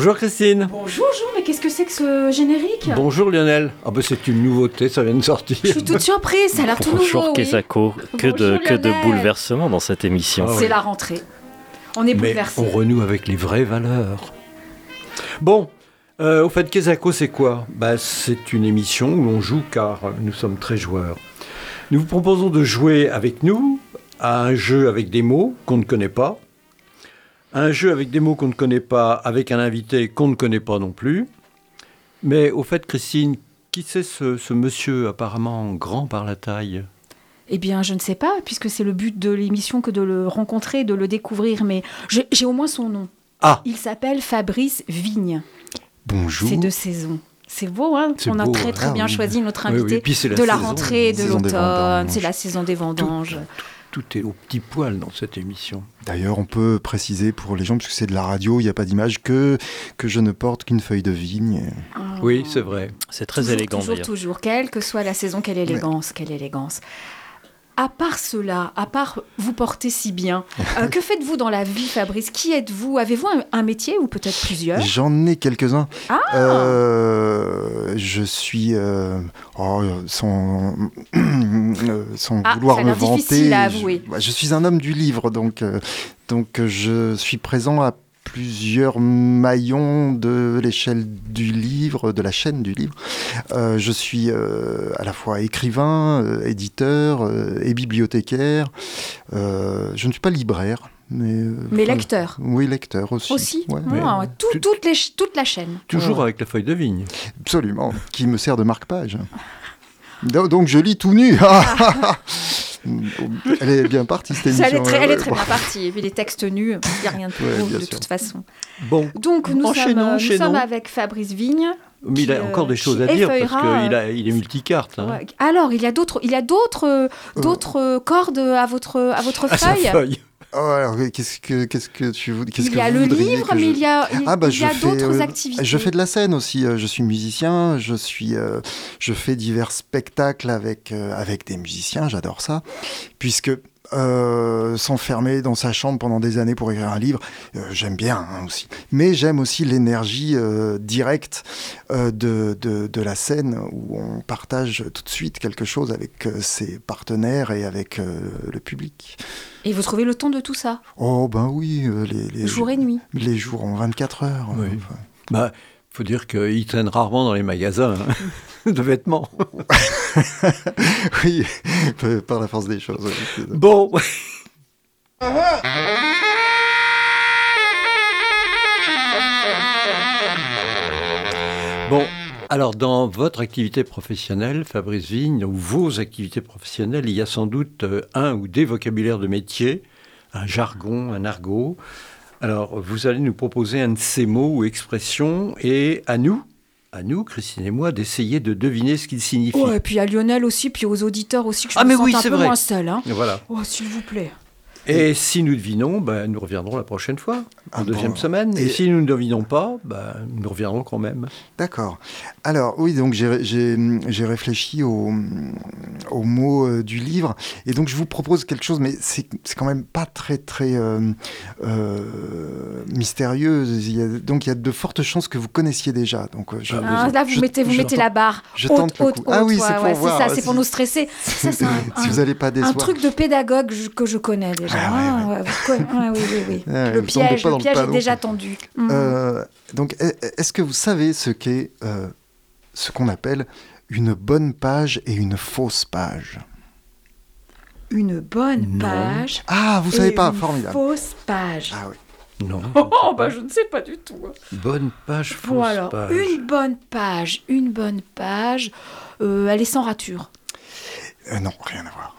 Bonjour Christine. Bonjour Jean, mais qu'est-ce que c'est que ce générique Bonjour Lionel. Ah bah c'est une nouveauté, ça vient de sortir. Je suis toute surprise, ça a l'air tout nouveau. Bonjour oui. Kesako. Que de, que de bouleversements dans cette émission. Ah C'est oui. la rentrée. On est Mais bouleversés. on renoue avec les vraies valeurs. Bon, euh, au fait, Kesako, c'est quoi? Bah, C'est une émission où l'on joue car nous sommes très joueurs. Nous vous proposons de jouer avec nous à un jeu avec des mots qu'on ne connaît pas, un jeu avec des mots qu'on ne connaît pas, avec un invité qu'on ne connaît pas non plus. Mais au fait, Christine, qui c'est ce, ce monsieur apparemment grand par la taille? Eh bien, je ne sais pas, puisque c'est le but de l'émission que de le rencontrer, de le découvrir, mais j'ai au moins son nom. Ah Il s'appelle Fabrice Vigne. Bonjour. C'est de saison. C'est beau, hein? C'est On a beau, très ouais. très Ah bien oui. choisi notre Oui, oui, invité puis c'est la de la saison, rentrée, de l'automne. C'est la saison des vendanges. Tout est au petit poil dans cette émission. D'ailleurs, on peut préciser pour les gens, puisque c'est de la radio, il n'y a pas d'image, que, que je ne porte qu'une feuille de vigne. Oui, c'est vrai. C'est très toujours, élégant toujours, toujours, quelle que soit la saison, quelle élégance, quelle élégance. À part cela, à part vous porter si bien, euh, que faites-vous dans la vie, Fabrice? Qui êtes-vous? Avez-vous un, un métier ou peut-être plusieurs? J'en ai quelques-uns. Ah Euh, je suis, euh, oh, sans, sans Ah, vouloir me l'air difficile vanter, à je, avouer. bah, je suis un homme du livre, donc, donc je suis présent à plusieurs maillons de l'échelle du livre, de la chaîne du livre. Euh, je suis euh, à la fois écrivain, euh, éditeur euh, et bibliothécaire. Euh, je ne suis pas libraire, mais... euh, Mais enfin, lecteur Oui, lecteur aussi. aussi Ouais, tout- toute, les toute la chaîne. Toujours Ouais. avec la feuille de vigne. Absolument, qui me sert de marque-page. Do- Donc je lis tout nu. elle est bien partie cette émission. Elle est très, elle est ouais, très ouais. bien partie. Et puis les textes nus, il n'y a rien de plus Ouais, beau de sûr. toute façon. Bon, Donc nous, sommes, Enchaînons, euh, nous sommes avec Fabrice Vigne. mais il a qui, encore euh, des choses à dire parce qu'il il est multicarte. hein, Ouais. Alors, il y a d'autres, il y a d'autres, euh, d'autres euh, cordes à votre, à votre à feuille. Oh, alors, qu'est-ce que qu'est-ce que tu veux Il y a le livre, mais je- il y a, il, Ah bah il y a fais d'autres euh, activités. je fais de la scène aussi. euh, Je suis musicien. Je suis euh, je fais divers spectacles avec euh, avec des musiciens. J'adore ça, puisque euh, s'enfermer dans sa chambre pendant des années pour écrire un livre, euh, j'aime bien hein, aussi. Mais j'aime aussi l'énergie euh, directe euh, de, de, de la scène où on partage tout de suite quelque chose avec euh, ses partenaires et avec euh, le public. Et vous trouvez le temps de tout ça, Oh ben oui, euh, les, les, jour et nuit. les jours en 24 heures. Oui. enfin. Bah, faut dire qu'il traîne rarement dans les magasins hein, de vêtements. oui, par la force des choses. oui. Bon, bon. Alors, dans votre activité professionnelle, Fabrice Vigne, ou vos activités professionnelles, il y a sans doute euh, un ou des vocabulaires de métier, un jargon, un argot. Alors, vous allez nous proposer un de ces mots ou expressions, et à nous, à nous, Christine et moi, d'essayer de deviner ce qu'il signifie. Oh, et puis à Lionel aussi, puis aux auditeurs aussi, que je Ah, me mais sente oui, un c'est peu vrai. moins seule. Hein. Voilà. Oh, s'il vous plaît. Et si nous devinons, ben, nous reviendrons la prochaine fois, en Ah bon. deuxième semaine. Et, Et- si nous ne devinons pas, ben, nous reviendrons quand même. D'accord. Alors oui, donc j'ai- réfléchi au, au mot euh, du livre et donc je vous propose quelque chose, mais c'est quand même pas très très euh, euh, mystérieux. Il y a, donc il y a de fortes chances que vous connaissiez déjà. Donc je, Ah, là, vous je- mettez, vous je mettez tente- la barre je haute, tente le haute, coup. haute. Ah oui, ouais, c'est pour ouais, voir ça, pour nous stresser. Ça, c'est un, si un- vous n'allez pas un décevoir. truc de pédagogue que je connais déjà. Ah, ouais, ouais, vous conna- ouais, oui, oui, oui. Ah, le piège, le piège est déjà tendu. Mm. Euh, donc, e- est-ce que vous savez ce qu'est euh, ce qu'on appelle une bonne page et une fausse page? Une bonne Non. page. Ah, vous et savez pas, une formidable. Fausse page. Ah oui. Non. Oh, bah je ne sais pas du tout. Bonne page, fausse Bon alors, page. une bonne page, une bonne page, euh, elle est sans rature. Euh, non, rien à voir.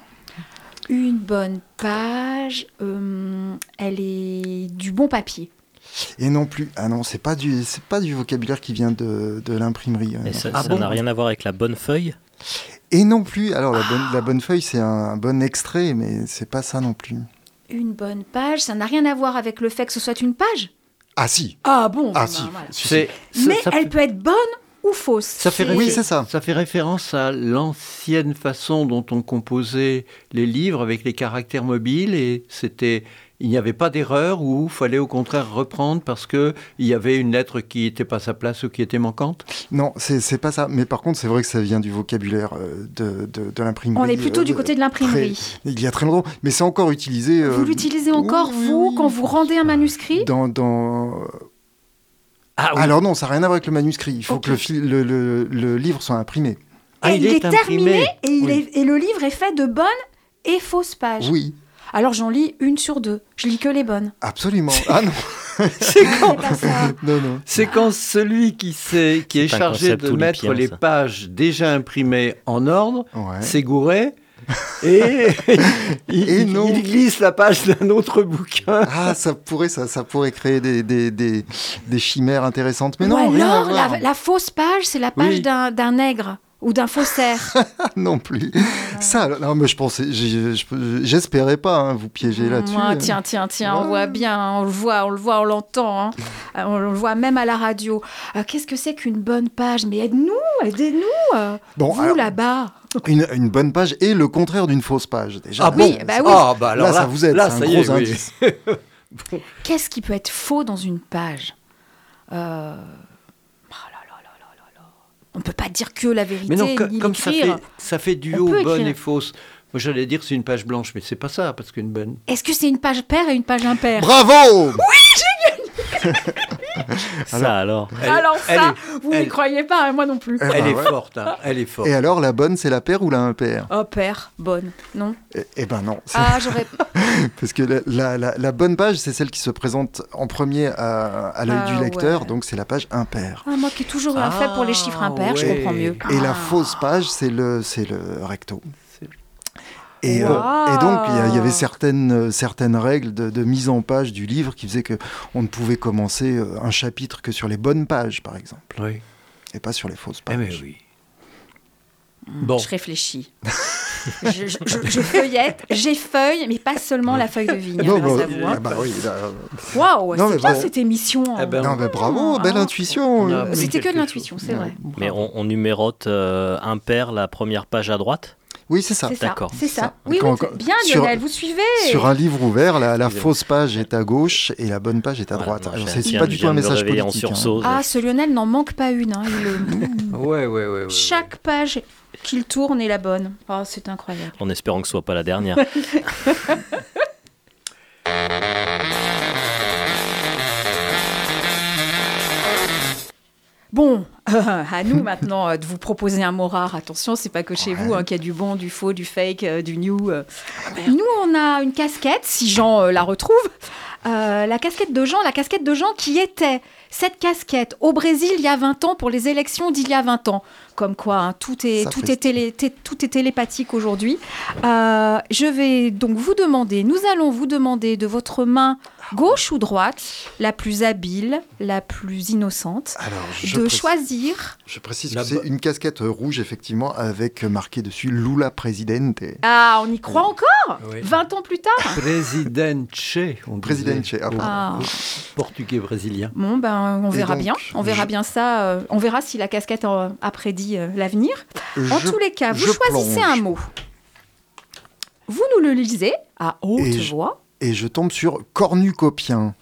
Une bonne page, euh, elle est du bon papier. Et non plus. Ah non, c'est pas du, c'est pas du vocabulaire qui vient de, de l'imprimerie. euh, Et ça Ah bon n'a rien à voir avec la bonne feuille Et non plus. Alors la bonne, la bonne feuille, c'est un, bon extrait, mais c'est pas ça non plus. Une bonne page, ça n'a rien à voir avec le fait que ce soit une page? Ah si. Ah bon? Ah ben, si. voilà. Si, si. C'est- ça- Mais ça elle peut être bonne ou fausse. Ça fait Oui, c'est ça. Ça fait référence à l'ancienne façon dont on composait les livres avec les caractères mobiles et c'était il n'y avait pas d'erreur ou il fallait au contraire reprendre parce qu'il y avait une lettre qui n'était pas à sa place ou qui était manquante? Non, c'est pas ça. Mais par contre, c'est vrai que ça vient du vocabulaire euh, de, de, de l'imprimerie. On est plutôt euh, du côté de l'imprimerie. Il y a très longtemps. Mais c'est encore utilisé. euh, Vous l'utilisez encore, oui, vous, oui. quand vous rendez un manuscrit? Dans, dans... Ah oui. Alors non, ça n'a rien à voir avec le manuscrit. Il faut que le, fil- le, le- le livre soit imprimé. Ah, Et il il est est terminé imprimé. et, il Oui. est- et le livre est fait de bonnes et fausses pages. Oui, Alors j'en lis une sur deux. Je lis que les bonnes. absolument. Ah non, C'est quand, C'est pas ça. non, non. c'est quand celui qui, sait, qui est chargé de mettre les pages déjà imprimées en ordre Ouais. s'est gouré et il, Et non. il glisse la page d'un autre bouquin. Ah, ça pourrait, ça, ça pourrait créer des, des, des, des chimères intéressantes. Mais Ou non, rien à alors, voir. la, la fausse page, c'est la page Oui. d'un d'un nègre ou d'un faussaire. non plus. Ça, non, mais je pensais, j'espérais pas hein, vous piéger là-dessus. Tiens, tiens, tiens, on Ouais. voit bien, on le voit, on le voit, on l'entend, hein. Euh, on le voit même à la radio. Euh, Qu'est-ce que c'est qu'une bonne page? Mais aide-nous, aidez-nous, euh, Bon, vous là-bas. une, une bonne page et le contraire d'une fausse page. Déjà, Ah là, oui, ça- bah oui. Ah, bah alors là, là, ça vous aide. Là, c'est ça un y gros est, oui. indice. Qu'est-ce qui peut être faux dans une page? Euh, oh là là là là là là. On peut pas dire que la vérité, Mais non, ni comme ça fait, ça fait duo bonne et fausse. Moi, j'allais dire c'est une page blanche, mais c'est pas ça, parce qu'une bonne. Est-ce que c'est une page paire et une page impaire? Bravo Ça alors. Elle- Alors elle ça, est- vous n'y croyez pas, hein, moi non plus. Elle est ouais. forte, hein, elle est forte. Et alors, la bonne, c'est la paire ou la impaire? Oh, paire, bonne, non? Eh eh ben non. Ah, j'aurais... Parce que la, la- la- la bonne page, c'est celle qui se présente en premier à, à l'œil Ah, du lecteur, ouais. donc c'est la page impaire. Ah, moi qui ai toujours eu un fait pour les chiffres impairs, je ouais. comprends mieux. Et la Ah. fausse page, c'est le, c'est le recto. Euh, Wow. et donc, il y avait certaines, euh, certaines règles de, de mise en page du livre qui faisaient que on ne pouvait commencer euh, un chapitre que sur les bonnes pages, par exemple, Oui. et pas sur les fausses Eh pages. mais oui. Bon. Je réfléchis. je, je- je- feuillette, j'effeuille, mais pas seulement la feuille de vigne, Non, grâce bah, à vous. hein. ah bah oui, là, Waouh, Non, c'est mais bien bon. cette émission. Eh ben, non, mais bravo, Ah. belle intuition. On a euh. appris C'était que de l'intuition, c'est vrai. Mais on, on numérote euh, impair la première page à droite Oui, c'est ça. D'accord. C'est ça. Ça. Oui, Quand- oui, quand- bien sur- Lionel, vous suivez. Sur un livre ouvert, la, fausse page est à gauche et la bonne page est à Voilà, droite. je c'est pas du tout un message politique. en hein. Ah, ce Lionel n'en manque pas une. hein, il le- Ouais, ouais, ouais. ouais, ouais. Chaque page qu'il tourne est la bonne. Oh, c'est incroyable. En espérant que ce soit pas la dernière. Bon, euh, à nous maintenant euh, de vous proposer un mot rare. Attention, c'est pas que chez Ouais. vous hein, qu'il y a du bon, du faux, du fake, euh, du new. euh. Nous, on a une casquette, si Jean la retrouve. la casquette de Jean, la casquette de Jean qui était cette casquette au Brésil il y a 20 ans pour les élections d'il y a 20 ans. Comme quoi, hein, tout, est, Ça tout, fait- est télé- té- tout est télépathique aujourd'hui. Je vais donc vous demander, nous allons vous demander de votre main gauche ou droite, la plus habile, la plus innocente, Alors, je, de précise, choisir. je précise que c'est une casquette rouge, effectivement, avec marqué dessus Lula Presidente. Ah, on y croit encore Oui. 20 ans plus tard Presidente, on. Presidente, ah, Ah. Portugais brésilien. Bon, ben, on verra donc, bien. On verra je- bien ça. euh, on verra si la casquette euh, a prédit euh, l'avenir. En tous les cas, vous choisissez plonge. un mot. Vous nous le lisez à haute Et je- voix. Et je tombe sur cornucopien.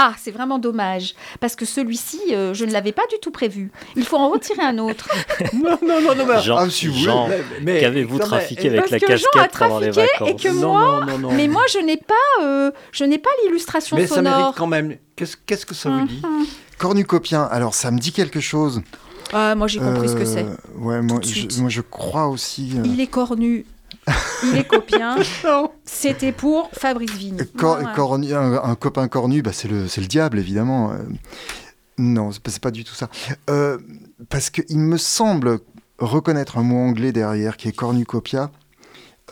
Ah, c'est vraiment dommage. Parce que celui-ci, euh, je ne l'avais pas du tout prévu. Il faut en retirer un autre. Non, non, non, non. mais- Jean, Ah, si vous Jean, mais- mais- qu'avez-vous trafiqué avec Parce la que Jean a casquette pendant les trafiqué et vacances que non, moi- non, non, non. Mais moi, je n'ai pas, euh, je n'ai pas l'illustration Mais ça sonore. mérite quand même. Qu'est-ce qu'est-ce que ça vous dit Mhm. Cornucopien, alors ça me dit quelque chose. Ah, moi, j'ai compris ce que Euh, c'est. Ouais, moi de je, suite. moi je crois aussi. euh, Il est cornu. Il est copien. C'était pour Fabrice Vigne. cor- cornu- un, un copain cornu, bah, c'est le, diable, évidemment. Euh, non, c'est pas, du tout ça. Euh, parce qu'il me semble reconnaître un mot anglais derrière qui est cornucopia,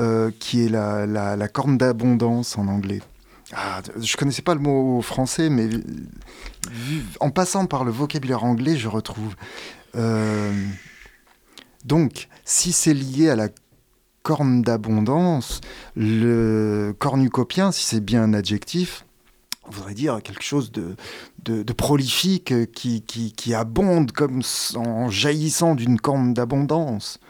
euh, qui est la, la, la corne d'abondance en anglais. Ah, je connaissais pas le mot français, mais en passant par le vocabulaire anglais, je retrouve. Euh, donc, si c'est lié à la corne d'abondance, le cornucopien, si c'est bien un adjectif, voudrait dire quelque chose de, de, de prolifique euh, qui, qui, qui abonde comme en jaillissant d'une corne d'abondance.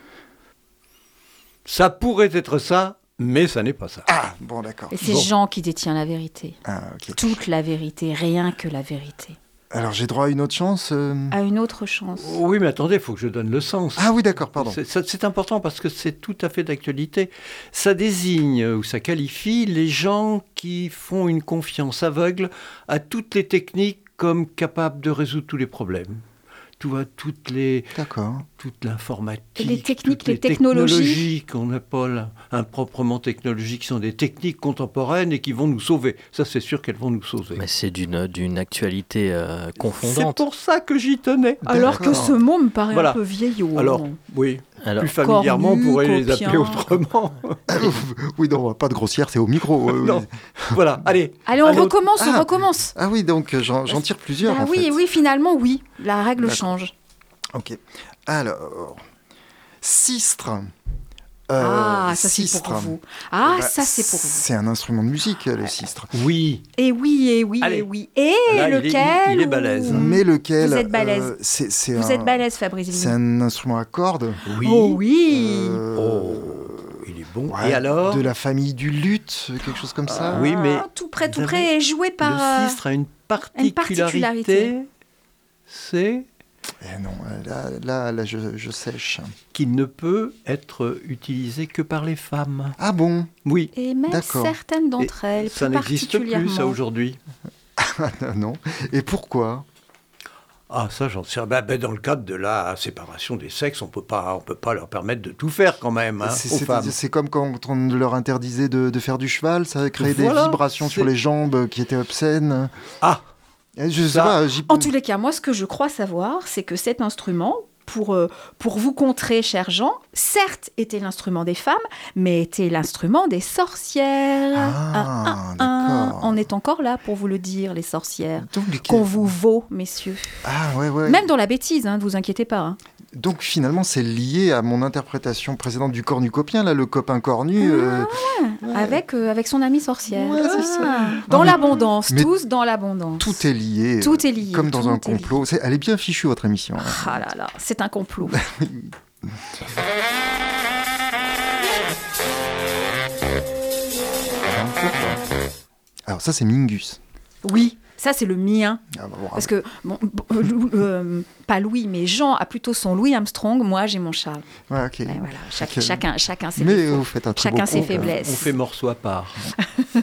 Ça pourrait être ça, Mais ça n'est pas ça. Ah, bon, d'accord. Et c'est Bon. Jean qui détient la vérité. Ah. Toute la vérité, rien que la vérité. Alors, j'ai droit à une autre chance euh À une autre chance. Oui, mais attendez, il faut que je donne le sens. Ah oui, d'accord, pardon. C'est- important parce que c'est tout à fait d'actualité. Ça désigne ou ça qualifie les gens qui font une confiance aveugle à toutes les techniques comme capables de résoudre tous les problèmes. Tu vois, toutes les, D'accord. Toute l'informatique. Les techniques, toutes les technologies. technologies qu'on là, improprement technologiques, qui sont des techniques contemporaines et qui vont nous sauver. Ça, c'est sûr qu'elles vont nous sauver. Mais c'est d'une d'une actualité euh, C'est confondante. pour ça que j'y tenais. Alors que ce mot me paraît Voilà. un peu vieillot. Alors, non oui, Alors, plus familièrement, on pourrait les appeler autrement. oui, non, pas de grossière, c'est au micro. euh, non. oui. voilà, allez. Allez, on Allez, recommence, on Ah. recommence. Ah oui, donc j'en j'en tire plusieurs. Ah en oui, fait. oui, finalement, oui. La règle D'accord. change. Ok. Alors, Sistre. ah, Euh, ça c'est pour vous. Ah, Bah, ça c'est pour vous. C'est un instrument de musique, le sistre. Oui. Et oui, et oui, Allez. et oui. Et Là, il est- lequel il est ou- balèze. Mais lequel Vous êtes balèze. euh, Vous un, êtes balèze, Fabrice C'est un instrument à cordes. Oui. Oh oui euh, Oh, il est bon. ouais, Et alors De la famille du luth, quelque chose comme ça. Ah, oui, mais Ah, tout près, tout près, et joué par... euh, Le sistre a une particularité. particularité, c'est Eh non, là, là, là, je, je sèche. qu'il ne peut être utilisé que par les femmes. Ah bon? Oui. Et même certaines d'entre elles, Ça n'existe plus, ça, aujourd'hui. Non. Et pourquoi? Ah, ça, j'en sais. Bah, bah, dans le cadre de la séparation des sexes, on peut pas, on peut pas leur permettre de tout faire quand même hein, c'est, aux c'est- femmes. c'est comme quand on leur interdisait de, de faire du cheval, ça créait Voilà, des vibrations sur les jambes qui étaétaient obscènes. Ah, Je sais Ça- pas, j'y- En tous les cas, moi, ce que je crois savoir, c'est que cet instrument, pour, euh, pour vous contrer, cher Jean, certes était l'instrument des femmes, mais était l'instrument des sorcières. Ah, Un, un, un. d'accord. On est encore là pour vous le dire, les sorcières. Qu'on vous vaut, messieurs. Ah ouais, ouais. Même dans la bêtise, hein, ne vous inquiétez pas. hein. Donc finalement, c'est lié à mon interprétation précédente du cornucopien, là, le copain cornu. euh, Avec, euh, avec son amie sorcière. Ouais, c'est ça. Ah. Dans l'abondance, tous dans l'abondance. tout est lié. Tout est lié, Comme dans un complot. Elle est bien fichue, votre émission. hein. Ah là là, c'est un complot. Alors ça, c'est Mingus. Oui, ça c'est le mien. Ah, bah, bon, Parce que, bon, euh, euh, pas Louis, mais Jean a plutôt son Louis Armstrong, moi j'ai mon Charles. ouais, ok. Et voilà, chacun, chacun ses Mais vous faites un Chacun ses compte, faiblesses. on fait morceau à part.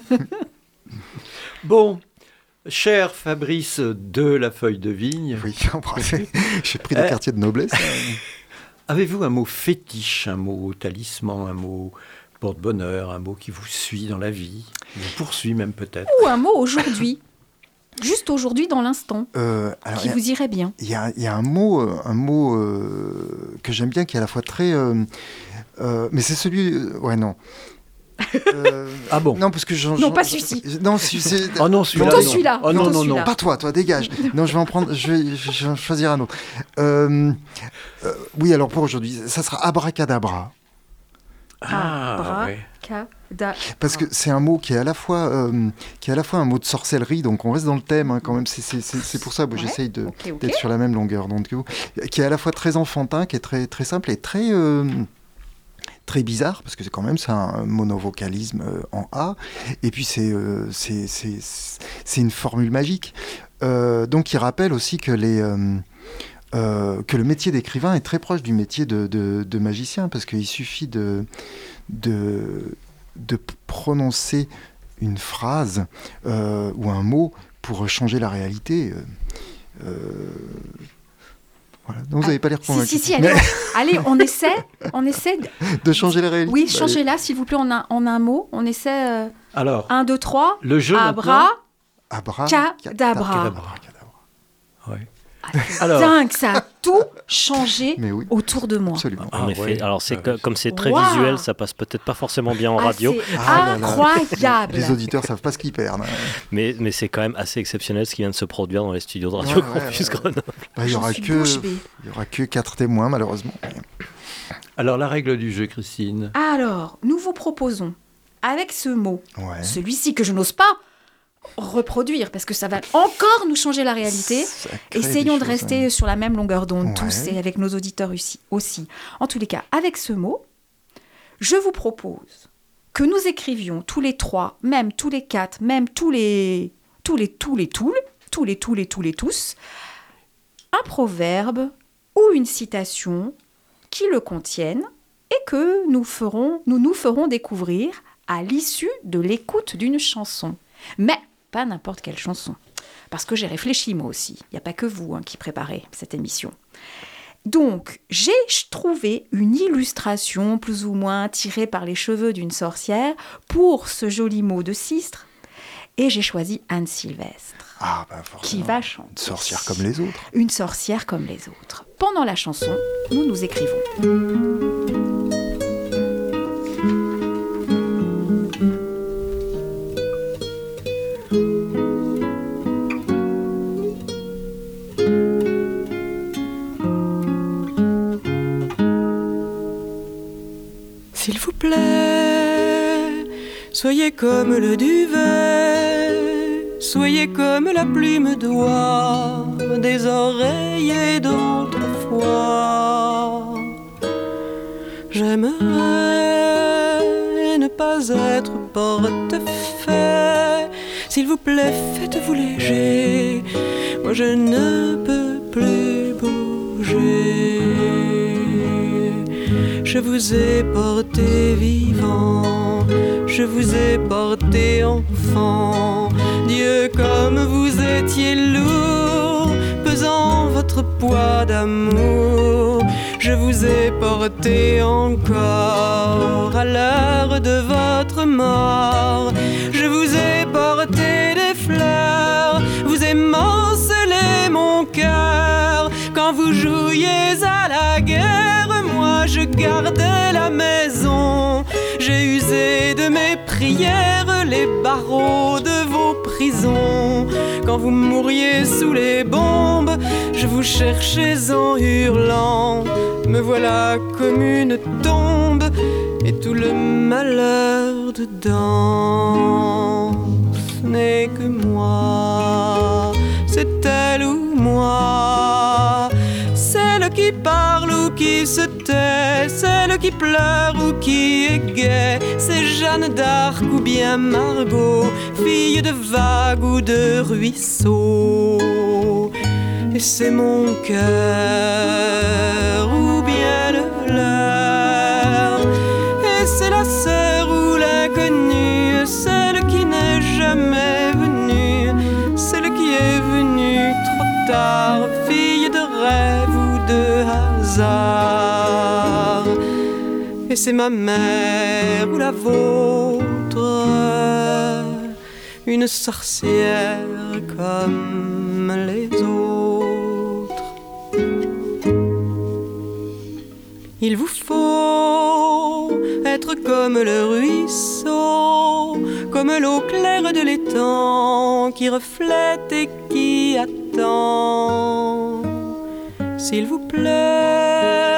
bon, cher Fabrice de la feuille de vigne, Oui. J'ai pris des Euh, quartiers de noblesse. avez-vous un mot fétiche, un mot talisman, un mot porte-bonheur, un mot qui vous suit dans la vie, vous poursuit même peut-être? Ou un mot aujourd'hui, juste aujourd'hui dans l'instant, Euh, qui a- vous irait bien. il y, a, il y a un mot, euh, un mot euh, que j'aime bien, qui est à la fois très... euh, euh, mais c'est celui... euh, ouais, non. Euh, Ah bon Non, parce que Non, pas celui-ci. Non, celui- c'est- Oh non, celui-là. Plutôt non. celui-là, Oh non, non, non. Pas toi, toi, dégage. Non, je vais en prendre, je vais, je vais en choisir un autre. Euh, euh, oui, alors pour aujourd'hui, ça sera abracadabra. Ah, ouais. Parce que c'est un mot qui est à la fois, euh, qui est à la fois un mot de sorcellerie, donc on reste dans le thème hein, quand même. C'est- C'est c'est- c'est pour ça que Ouais, j'essaye d'être sur la même longueur d'onde que vous, qui est à la fois très enfantin, qui est très très simple et très euh, très bizarre parce que c'est quand même c'est un monovocalisme euh, en A et puis c'est euh, c'est c'est c'est une formule magique. Euh, donc il rappelle aussi que les euh, que le métier d'écrivain est très proche du métier de, de- de magicien, parce qu'il suffit de, de, de p- prononcer une phrase euh, ou un mot pour changer la réalité. euh, voilà. Donc vous n'avez pas l'air convaincu. si, si, allez, on, allez, on essaie, on essaie. de- De changer la réalité Oui, Bah, changez-là, s'il vous plaît, en un, en un mot. On essaie. euh, Alors, un, deux, trois. le jeu Abra. Abra, Cadabra. Alors, Dingue, ça a tout changé Mais oui, autour de moi. absolument. Ah En effet. ouais. Alors, c'est Ah, que- comme c'est très visuel, ça passe peut-être pas forcément bien en Ah, radio, Ah incroyable. Les auditeurs savent pas ce qu'ils perdent. mais, mais c'est quand même assez exceptionnel ce qui vient de se produire dans les studios de Radio Ouais, Campus ouais. Grenoble. Bah, il y J'en aura suis que y aura que quatre témoins malheureusement. alors la règle du jeu, Christine. Alors, nous vous proposons, avec ce mot, Ouais. celui-ci que je n'ose pas reproduire, parce que ça va encore nous changer la réalité. Essayons de choses, rester hein. sur la même longueur d'onde Ouais. tous et avec nos auditeurs aussi, aussi. En tous les cas, avec ce mot, je vous propose que nous écrivions tous les trois, même tous les quatre, même tous les tous les tous les tous, tous les tous les tous les tous, un proverbe ou une citation qui le contiennent et que nous ferons nous nous ferons découvrir à l'issue de l'écoute d'une chanson. Mais pas n'importe quelle chanson. Parce que j'ai réfléchi moi aussi. Il n'y a pas que vous hein, qui préparez cette émission. Donc, j'ai trouvé une illustration plus ou moins tirée par les cheveux d'une sorcière pour ce joli mot de Sistre. Et j'ai choisi Anne Sylvestre, Ah, bah qui va Une chanter. sorcière comme les autres. Une sorcière comme les autres. Pendant la chanson, nous nous écrivons. S'il vous plaît, soyez comme le duvet, soyez comme la plume d'oie des oreillers d'autrefois. J'aimerais ne pas être porte-fait. S'il vous plaît, faites-vous léger. Moi, je ne peux plus bouger. Je vous ai porté vivant, je vous ai porté enfant. Dieu, comme vous étiez lourd, pesant votre poids d'amour. Je vous ai porté encore à l'heure de votre mort. À la guerre, moi je gardais la maison. J'ai usé de mes prières les barreaux de vos prisons. Quand vous mouriez sous les bombes, je vous cherchais en hurlant. Me voilà comme une tombe et tout le malheur dedans. Ce n'est que moi, c'est elle ou moi. Qui parle ou qui se tait, celle qui pleure ou qui est gaie, c'est Jeanne d'Arc ou bien Margot, fille de vague ou de ruisseau. Et c'est mon cœur ou bien le leur. Et c'est la sœur ou l'inconnue, celle qui n'est jamais venue, celle qui est venue trop tard, Et c'est ma mère ou la vôtre, une sorcière comme les autres. Il vous faut être comme le ruisseau, comme l'eau claire de l'étang qui reflète et qui attend. S'il vous plaît,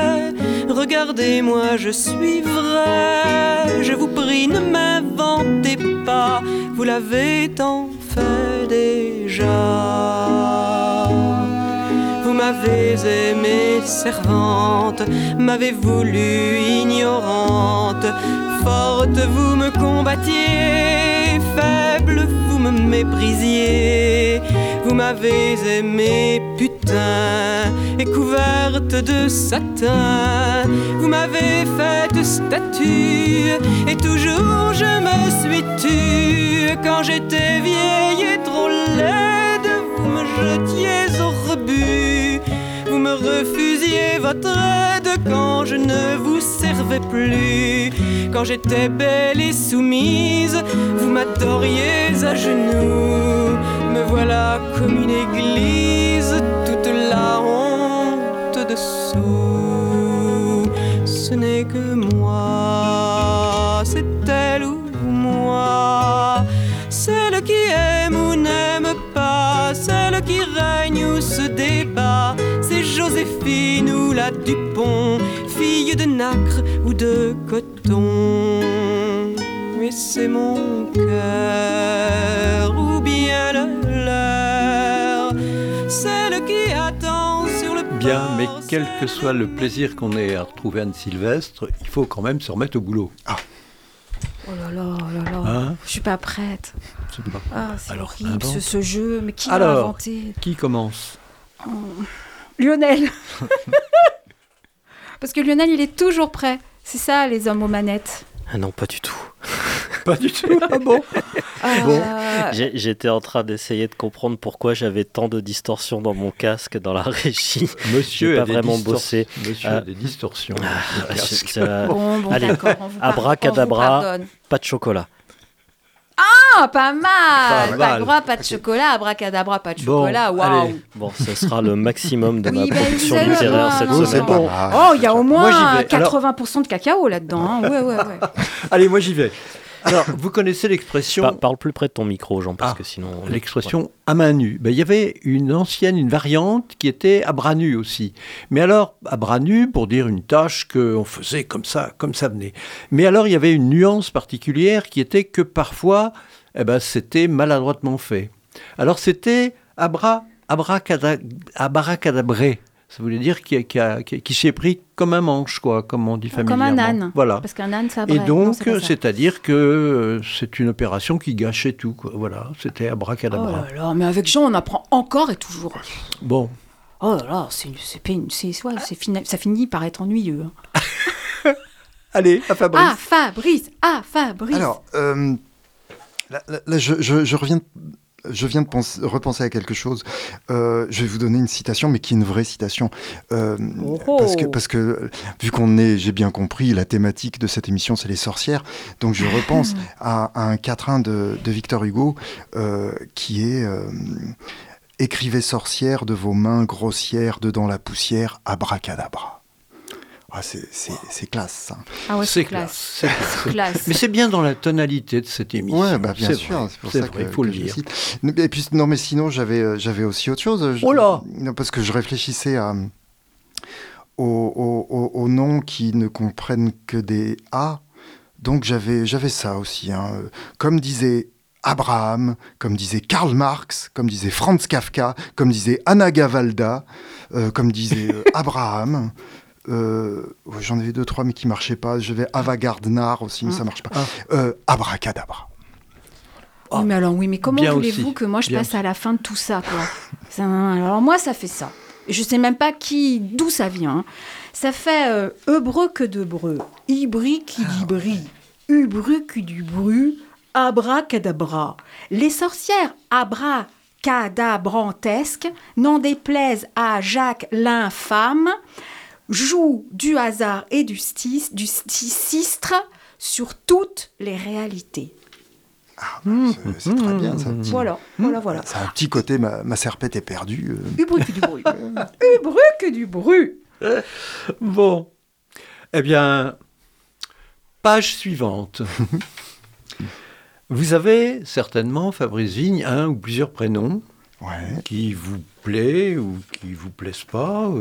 regardez-moi, je suis vrai. Je vous prie, ne m'inventez pas, vous l'avez tant fait déjà. Vous m'avez aimée servante, m'avez voulu ignorante. Forte, vous me combattiez, faible, vous me méprisiez. Vous m'avez aimée putain et couverte de satin. Vous m'avez faite statue et toujours je me suis tue. Quand j'étais vieille et trop laide, vous me jetiez au rebut. Vous me refusiez votre aide quand je ne vous servais plus. Quand j'étais belle et soumise, vous m'adoriez à genoux. Me voilà comme une église, Ce n'est que moi, c'est elle ou moi. Celle qui aime ou n'aime pas, celle qui règne ou se débat, c'est Joséphine ou la Dupont, fille de nacre ou de coton. Oui, c'est mon cœur Bien, mais quel que soit le plaisir qu'on ait à retrouver Anne Sylvestre, il faut quand même se remettre au boulot. Oh là là, oh là là. Hein Je suis pas prête. C'est pas- Ah, c'est Alors, horrible ce, ce jeu. Mais qui l'a inventé Qui commence Lionel. Parce que Lionel, il est toujours prêt. C'est ça, les hommes aux manettes. Ah non, pas du tout. Pas du tout. Ah bon? Euh, J'ai- J'étais en train d'essayer de comprendre pourquoi j'avais tant de distorsions dans mon casque dans la régie. Monsieur a pas des vraiment distor- bossé. Monsieur Ah. a des distorsions. Ah, Bon, bon, Allez. Abracadabra. on vous pardonne. Pas de chocolat. Ah, pas mal. Pas mal. bras, pas de chocolat. Abracadabra, pas de Bon, chocolat. Waouh. allez. Bon, ce sera le maximum de ma Oui, ben, production allez littéraire cette non, Oh, semaine. Bon. Oh, il y a au Moi, moins j'y vais. Alors- 80% de cacao là-dedans. hein. Ouais, ouais, ouais. Allez, moi j'y vais. Alors, vous connaissez l'expression Pa- parle plus près de ton micro, Jean, parce Ah, que sinon. l'expression à main nue. Ben, il y avait une ancienne, une variante qui était à bras nus aussi. Mais alors, à bras nus, pour dire une tâche qu'on faisait comme ça, comme ça venait. Mais alors, il y avait une nuance particulière qui était que parfois, eh ben, c'était maladroitement fait. Alors, c'était abra, abracada, abracadabré. Ça voulait dire qui, qui, qui- qui s'y est pris comme un manche, quoi, comme on dit Comme familièrement. un âne. Voilà. Parce qu'un âne, ça Et donc, c'est-à-dire que euh, c'est une opération qui gâchait tout. Quoi. Voilà, c'était Oh abracadabra. là là, mais avec Jean, on apprend encore et toujours. Bon, Oh là là, c'est c'est ouais, c'est fini- ça finit par être ennuyeux. hein. allez, à Fabrice. Ah, Fabrice Ah, Fabrice Alors, euh, là, là, là, je, je- je reviens, je viens de penser- repenser à quelque chose. Euh, je vais vous donner une citation, mais qui est une vraie citation. Euh, Oh parce, que, parce que, vu qu'on est, j'ai bien compris, la thématique de cette émission, c'est les sorcières. Donc, je repense à, à un quatrain de, de Victor Hugo euh, qui est. Écrivez sorcière de vos mains grossières, dedans la poussière, abracadabra. Ah, c'est classe, ça. Ah ouais, c'est classe. classe. c'est classe. Mais c'est bien dans la tonalité de cette émission. Ouais, bah bien sûr, c'est pour ça vrai, que, il faut que le dire. cite. Et puis non, mais sinon j'avais euh, j'avais aussi autre chose. Je- Oh là Non, parce que je réfléchissais à aux, aux- aux- aux noms qui ne comprennent que des A. Donc j'avais j'avais ça aussi. hein. Comme disait Abraham, comme disait Karl Marx, comme disait Franz Kafka, comme disait Anna Gavalda, euh, comme disait euh, Abraham. Euh, J'en avais deux, trois, mais qui marchaient pas. J'avais Ava Gardner aussi, mais ça marche pas. Ah. Euh, abracadabra. Oui, mais alors, oui, mais comment voulez-vous que moi je Bien passe à la fin de tout ça, quoi Ça, Alors moi, ça fait ça. Je sais même pas qui, d'où ça vient. hein. Ça fait euh, hebreu que de breu, ibri qui dit bri, ubru qui du bru, abracadabra. Les sorcières abracadabrantesques, n'en déplaise à Jacques l'infâme, jouent du hasard et du, stis, du stistre sur toutes les réalités. C'est c'est très bien ça. Voilà, voilà, voilà. C'est un petit côté, ma, ma serpette est perdue. euh. Du bruit que du bruit. du bruit que du bruit. Bon. Eh bien, page suivante. vous avez certainement, Fabrice Vigne, un ou plusieurs prénoms Ouais. qui vous plaît ou qui vous plaisent pas.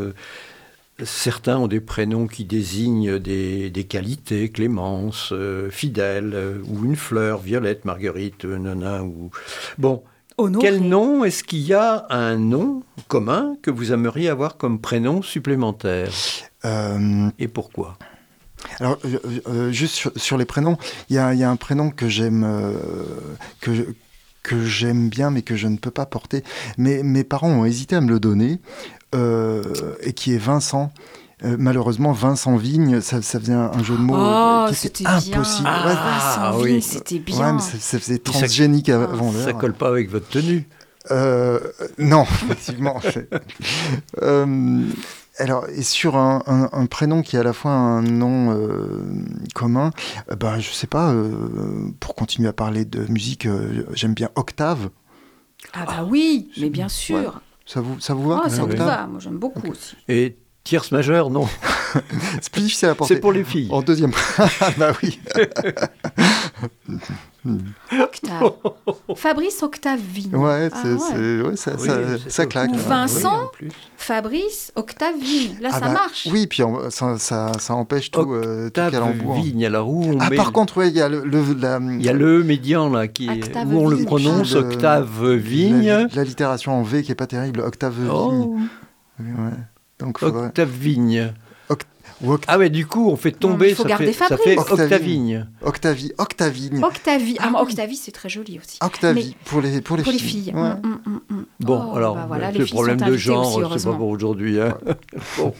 Certains ont des prénoms qui désignent des, des qualités, Clémence, euh, Fidèle, euh, ou une fleur, Violette, Marguerite, euh, Nana. Ou... Bon, Honoré. quel nom Est-ce qu'il y a un nom commun que vous aimeriez avoir comme prénom supplémentaire Euh, Et pourquoi alors, euh, euh, juste sur, sur les prénoms, il y a, il y a un prénom que j'aime euh, que, je- que j'aime bien, mais que je ne peux pas porter. Mais mes parents ont hésité à me le donner, euh, et qui est Vincent. Euh, malheureusement, Vincent Vigne, ça, ça faisait un, un jeu de mots Oh, euh, qui c'était était bien. impossible. Ah, Ouais, Vincent oui. Vigne, c'était bien. ouais, mais ça, ça faisait ça- transgénique avant Ça l'heure. colle pas avec votre tenue. Euh, non, effectivement. Euh, alors, et sur un, un- un prénom qui est à la fois un nom euh, commun, euh, ben, je sais pas, euh, pour continuer à parler de musique, euh, j'aime bien Octave. Ah bah oui, mais bien sûr. Ça vous, ça vous va Oh, ça me Octave va, moi j'aime beaucoup aussi. Et tierce majeure, non. C'est plus difficile à porter. C'est pour les filles. En deuxième. Ah, bah oui. Octave. Fabrice Octave Vigne. Ouais, Ah ouais. c'est- ouais, ça, Oui, ça, c'est ça ça. claque. Ou. Vincent. Oui, en plus. Fabrice Octave Vigne. Là, Ah ça bah, marche. Oui, puis en- ça, ça, ça empêche tout, euh, tout Octave calembour. Vigne, alors où on Ah, met par le- contre, ouais, il y a le, le- la, il y a le médian là qui est- Octave où on le Vigne. prononce Le- Octave la, Vigne. l'allitération en V qui est pas terrible. Octave Vigne. Oh, Ouais. Donc, faudrait- Octave Vigne. Oct- Ah ouais, du coup, on fait tomber, il faut ça, garder fait, ça fait Octavigne. Octavigne. Octavie, Octavigne. Octavie. Ah, moi, Octavie, c'est très joli aussi. Octavie, pour les, pour les Pour les filles. filles. Ouais. Mm, mm, mm, mm. Bon, Oh, alors, bah voilà, les le filles problème de genre, c'est pas pour aujourd'hui. hein. bon.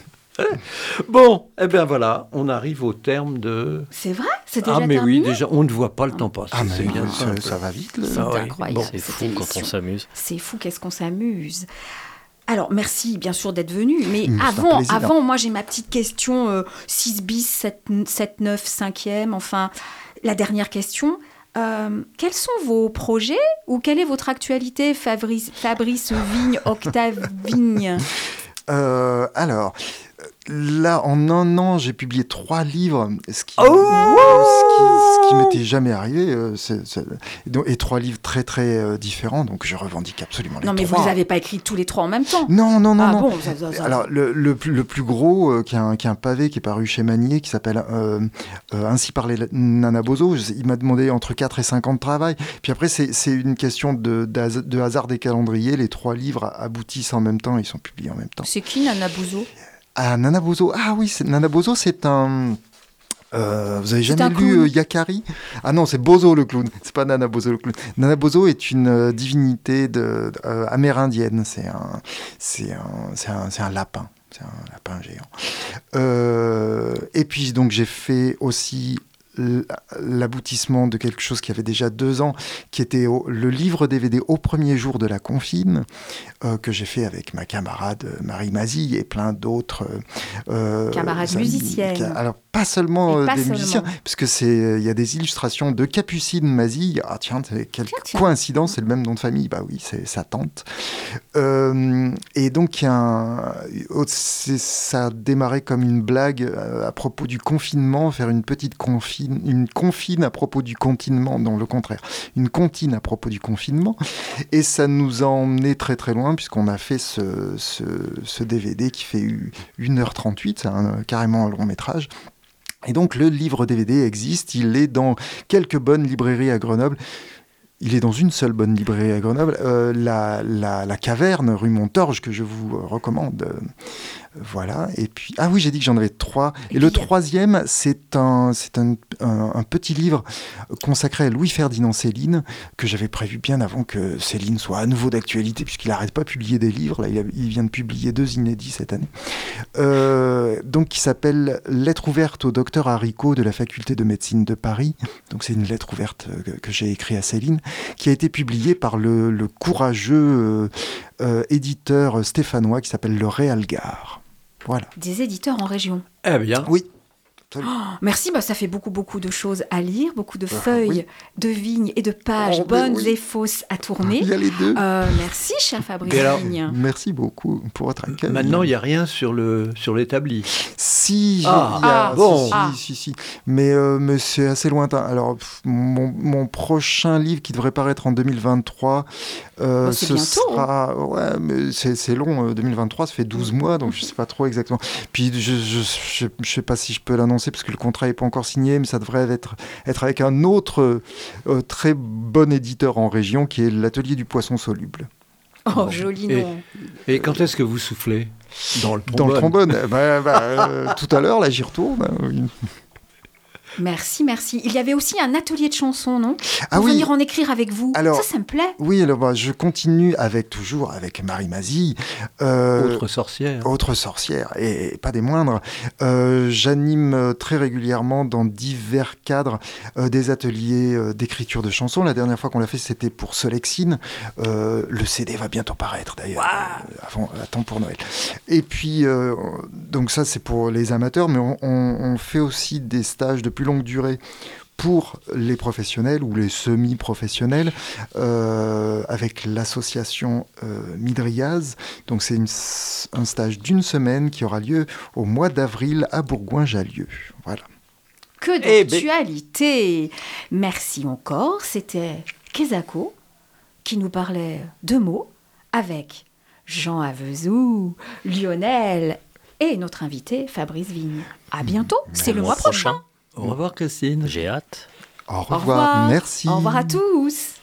bon, eh bien voilà, on arrive au terme de... C'est vrai? C'est déjà Ah mais terminé? oui, déjà, on ne voit pas le temps passer, Ah, mais c'est bien ça, va vite. C'est Ah oui. incroyable. Bon, C'est fou quand on s'amuse. C'est fou, qu'est-ce qu'on s'amuse. Alors, merci bien sûr d'être venu, mais Mmh, avant, avant, moi j'ai ma petite question euh, 6 bis, 7, 7, 9, 5e, enfin, la dernière question. Euh, quels sont vos projets ou quelle est votre actualité, Fabrice, Fabrice Vigne, Octave Vigne? Euh, alors, là, en un an, j'ai publié trois livres, ce qui, Oh ce qui, ce qui m'était jamais arrivé. euh, donc- et trois livres très très euh, différents, donc je revendique absolument les Non, mais trois. vous n'avez pas écrit tous les trois en même temps. Non, non, non, ah non. bon, ça- ça- ça- Alors, le, le plus, le plus gros, euh, qui, est un, qui est un pavé qui est paru chez Manier, qui s'appelle Ainsi parlait la- Nana Bozo, il m'a demandé entre 4 et 5 ans de travail. Puis après, c'est une question de, d'has- de hasard des calendriers. Les trois livres aboutissent en même temps, ils sont publiés en même temps. c'est qui Nana Bouzo Ah, Nana Bozo. Ah oui, c'est- Nana Bozo, c'est un. euh, vous avez jamais lu euh, Yakari? Ah non, c'est Bozo le clown. C'est pas Nana Bozo le clown. Nana Bozo est une euh, divinité de, amérindienne. C'est un, c'est un, c'est un, c'est un lapin. C'est un lapin géant. Et puis donc j'ai fait aussi l'aboutissement de quelque chose qui avait déjà deux ans, qui était au- le livre DVD au premier jour de la confine, euh, que j'ai fait avec ma camarade euh, Marie Mazie et plein d'autres euh, Camarades amis. musiciennes. Alors pas seulement euh, pas des seulement. musiciens, parce que c'est euh, il y a des illustrations de Capucine Mazie. Ah tiens, quelle Tiens, coïncidence, c'est le même nom de famille. Bah oui, c'est sa tante. Euh, et donc il y a un- c'est- ça a démarré comme une blague euh, à propos du confinement, faire une petite confine, une confine à propos du confinement, non le contraire, une comptine à propos du confinement. Et ça nous a emmené très très loin puisqu'on a fait ce, DVD qui fait 1h38, c'est un- carrément un long métrage. Et donc le livre DVD existe, il est dans quelques bonnes librairies à Grenoble. Il est dans une seule bonne librairie à Grenoble, euh, la, la, Caverne, rue Montorge, que je vous euh, recommande. Voilà. Et puis, ah oui, j'ai dit que j'en avais trois. Et, Et le troisième, c'est un, c'est un, un- un petit livre consacré à Louis-Ferdinand Céline, que j'avais prévu bien avant que Céline soit à nouveau d'actualité, puisqu'il n'arrête pas de publier des livres. Là, il, a- il vient de publier deux inédits cette année. Euh, donc, qui s'appelle Lettre ouverte au docteur Haricot de la faculté de médecine de Paris. Donc, c'est une lettre ouverte euh, que, que j'ai écrite à Céline, qui a été publiée par le, le courageux euh, euh, éditeur stéphanois qui s'appelle le Réalgar. Voilà. Des éditeurs en région. Eh bien, Oui. Merci, bah, ça fait beaucoup, beaucoup de choses à lire, beaucoup de Ah, feuilles, oui. de vignes et de pages, Oh, mais bonnes oui. et fausses à tourner. Il y a les deux. Euh, merci, cher Fabrice alors. Merci beaucoup pour votre accueil. maintenant, il n'y a rien sur le sur l'établi. Si, j'ai- Ah, il y a- ah, bon. si, Ah. si, si. Mais, euh, mais c'est assez lointain. Alors, pff, mon, mon prochain livre qui devrait paraître en 2023, euh, Oh, c'est ce bientôt, sera. Ouais, mais c'est c'est long. euh, 2023, ça fait 12 mois, donc je sais pas trop exactement. Puis je je sais pas si je peux l'annoncer parce que le contrat n'est pas encore signé, mais ça devrait être, être avec un autre euh, très bon éditeur en région qui est l'Atelier du Poisson Soluble. Oh, joli Et- nom. Et quand est-ce que vous soufflez? Dans le trombone. Dans le trombone, ben, bah, euh, tout à l'heure, là, j'y retourne. hein, oui. Merci, merci. Il y avait aussi un atelier de chansons, non? Pour Ah oui. venir en écrire avec vous. Alors- ça, ça me plaît. Oui, alors bah, je continue avec toujours avec Marie Mazie, euh, Autre sorcière. autre sorcière et pas des moindres. Euh, J'anime euh, très régulièrement dans divers cadres euh, des ateliers euh, d'écriture de chansons. La dernière fois qu'on l'a fait, c'était pour Solexine. Euh, le CD va bientôt paraître d'ailleurs, euh, avant, à temps pour Noël. Et puis, euh, donc ça c'est pour les amateurs, mais on, on- on fait aussi des stages de plus longue durée pour les professionnels ou les semi-professionnels euh, avec l'association euh, Midriaz. Donc c'est un stage d'une semaine qui aura lieu au mois d'avril à Bourgoin-Jallieu. Voilà. Que Eh ben- d'actualité Merci encore. C'était Kezako qui nous parlait de mots avec Jean Avezou, Lionel et notre invité Fabrice Vigne. À bientôt, c'est le mois prochain. Au revoir, Christine. J'ai hâte. Au Au revoir. revoir. Merci. Au revoir à tous.